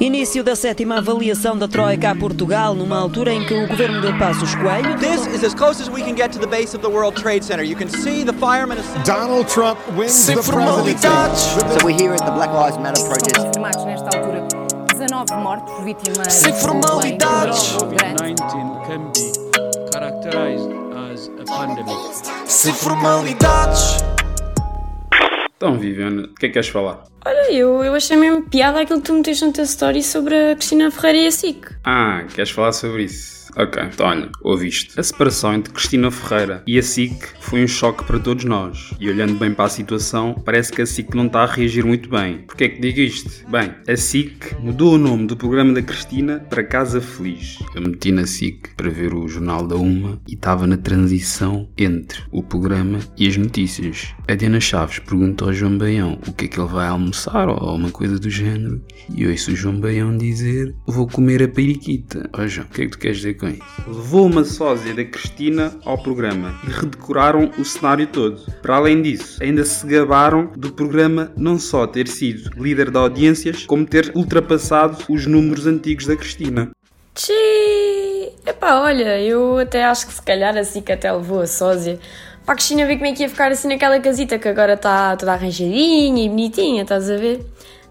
Início da sétima avaliação da Troika a Portugal, numa altura em que o governo de Passos Coelho. This is as close as we can get to the base of the World Trade Center. You can see the firemen. Donald Trump wins Sem the presidency. formalidades. So we're here at the Black Lives Matter protest. confirmados nesta altura 19 mortos vítimas Sem formalidades. de um Então, Viviane, o que é que queres falar? Olha, eu, eu achei mesmo piada aquilo que tu meteste no teu story sobre a Cristina Ferreira e a SIC. Ah, queres falar sobre isso? Ok, então olha, ouviste. A separação entre Cristina Ferreira e a SIC foi um choque para todos nós. E olhando bem para a situação, parece que a SIC não está a reagir muito bem. Porquê é que digo isto? Bem, a SIC mudou o nome do programa da Cristina para Casa Feliz. Eu meti na SIC para ver o Jornal da Uma e estava na transição entre o programa e as notícias. A Diana Chaves pergunta ao João Baião o que é que ele vai almoçar ou uma coisa do género. E ouço o João Baião dizer: Vou comer a periquita. Ó João, o que é que tu queres dizer isso? Levou uma sósia da Cristina ao programa e redecoraram o cenário todo. Para além disso, ainda se gabaram do programa não só ter sido líder de audiências, como ter ultrapassado os números antigos da Cristina. Tchê! Epá, olha, eu até acho que se calhar a SIC até levou a sósia para a Cristina ver como é que ia ficar assim naquela casita que agora está toda arranjadinha e bonitinha, estás a ver?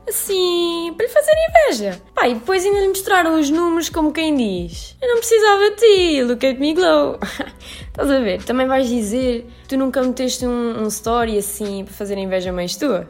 Assim, para lhe fazer inveja. Pá, e depois ainda lhe mostraram os números como quem diz. Eu não precisava de ti, look at me glow. Estás a ver? Também vais dizer, tu nunca meteste um, um story assim para fazer inveja mães tua?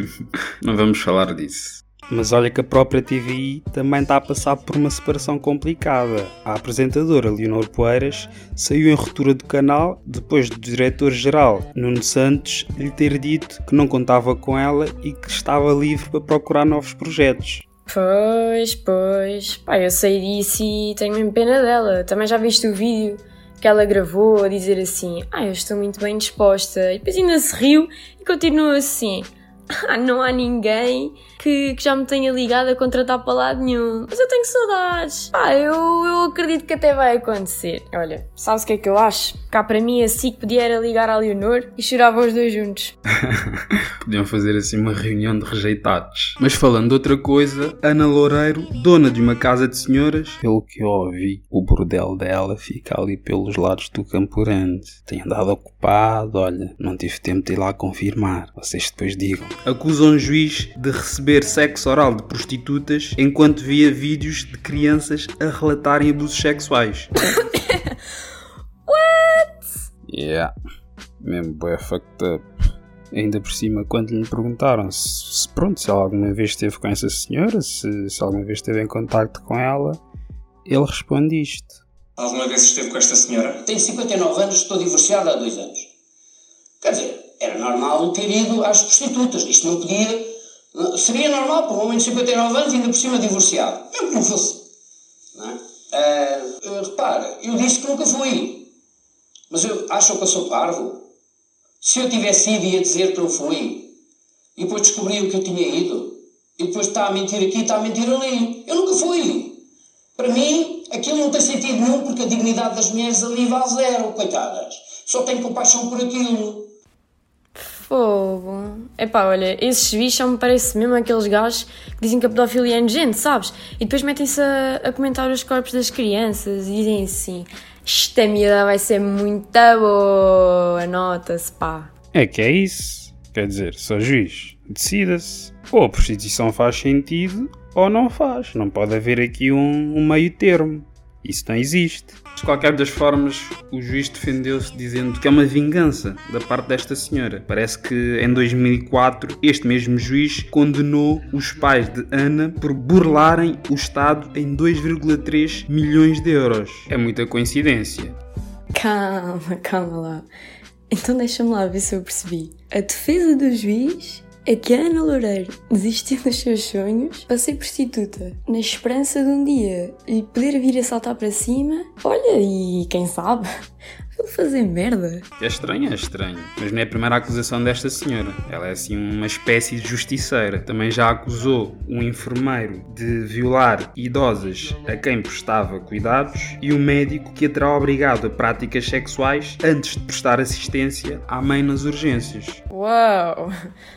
não vamos falar disso. Mas olha que a própria TVI também está a passar por uma separação complicada. A apresentadora Leonor Poeiras saiu em ruptura do canal depois do diretor-geral Nuno Santos lhe ter dito que não contava com ela e que estava livre para procurar novos projetos. Pois, pois. Pá, eu sei disso e tenho mesmo pena dela. Também já viste o vídeo que ela gravou a dizer assim: Ah, eu estou muito bem disposta. E depois ainda se riu e continuou assim: não há ninguém que, que já me tenha ligado a contratar para lado nenhum. Mas eu tenho saudades. Pá, eu, eu acredito que até vai acontecer. Olha, sabes o que é que eu acho? Cá para mim, assim que podia era ligar à Leonor e choravam os dois juntos. Podiam fazer assim uma reunião de rejeitados. Mas falando de outra coisa, Ana Loureiro, dona de uma casa de senhoras, pelo que eu ouvi, o bordel dela fica ali pelos lados do Campo Grande. Tem andado ocupado, olha, não tive tempo de ir lá confirmar. Vocês depois digam. Acusa um juiz de receber sexo oral de prostitutas enquanto via vídeos de crianças a relatarem abusos sexuais. What? Yeah, mesmo bué fucked up. Ainda por cima, quando lhe perguntaram se, se, pronto, se ela alguma vez esteve com essa senhora, se, se alguma vez esteve em contacto com ela, ele responde isto. Alguma vez esteve com esta senhora? Tenho 59 anos, estou divorciado há dois anos. Quer dizer, normal ter ido às prostitutas. Isto não podia. Seria normal para um homem de 59 anos, ainda por cima divorciado. Mesmo que não fosse. Não é? Uh, repara, eu disse que nunca fui. Mas eu, acham que eu sou parvo? Se eu tivesse ido, ia dizer que não fui. E depois descobriam que eu tinha ido. E depois está a mentir aqui, está a mentir ali. Eu nunca fui. Para mim, aquilo não tem sentido nenhum porque a dignidade das mulheres ali vale zero, coitadas. Só tenho compaixão por aquilo. Fogo. Epá, olha, esses bichos me parece mesmo aqueles gajos que dizem que a pedofilia é nojento, sabes? E depois metem-se a, a, comentar os corpos das crianças e dizem assim: esta miúda vai ser muito boa, nota-se, pá. É que é isso. Quer dizer, só juiz, decida-se. Ou a prostituição faz sentido ou não faz. Não pode haver aqui um, um meio termo. Isso não existe. De qualquer das formas, o juiz defendeu-se dizendo que é uma vingança da parte desta senhora. Parece que em 2004 este mesmo juiz condenou os pais de Ana por burlarem o Estado em 2,3 milhões de euros. É muita coincidência. Calma, calma lá. Então deixa-me lá ver se eu percebi. A defesa do juiz a Ana Loureiro desistiu dos seus sonhos para ser prostituta, na esperança de um dia lhe poder vir a saltar para cima. Olha, e quem sabe, fazer merda. É estranho, é estranho. Mas não é a primeira acusação desta senhora. Ela é assim uma espécie de justiceira. Também já acusou um enfermeiro de violar idosas a quem prestava cuidados e o um médico que a terá obrigado a práticas sexuais antes de prestar assistência à mãe nas urgências. Uau!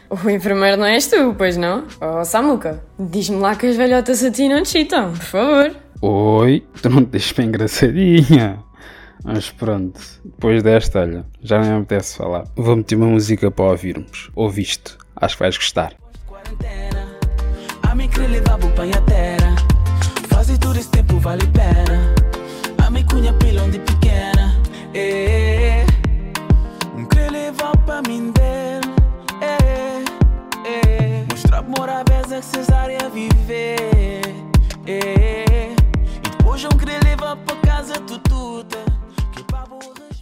O enfermeiro não és tu, pois não? Oh, Samuca, diz-me lá que as velhotas a ti não te chitam, por favor. Oi, tu não te deixas bem engraçadinha. Mas pronto, depois desta, olha, já nem me apetece falar. Vou meter uma música para ouvirmos. Ouviste? Acho que vais gostar. Pequena. Eh. Eh, eh. Viver. E depois casa. Que pra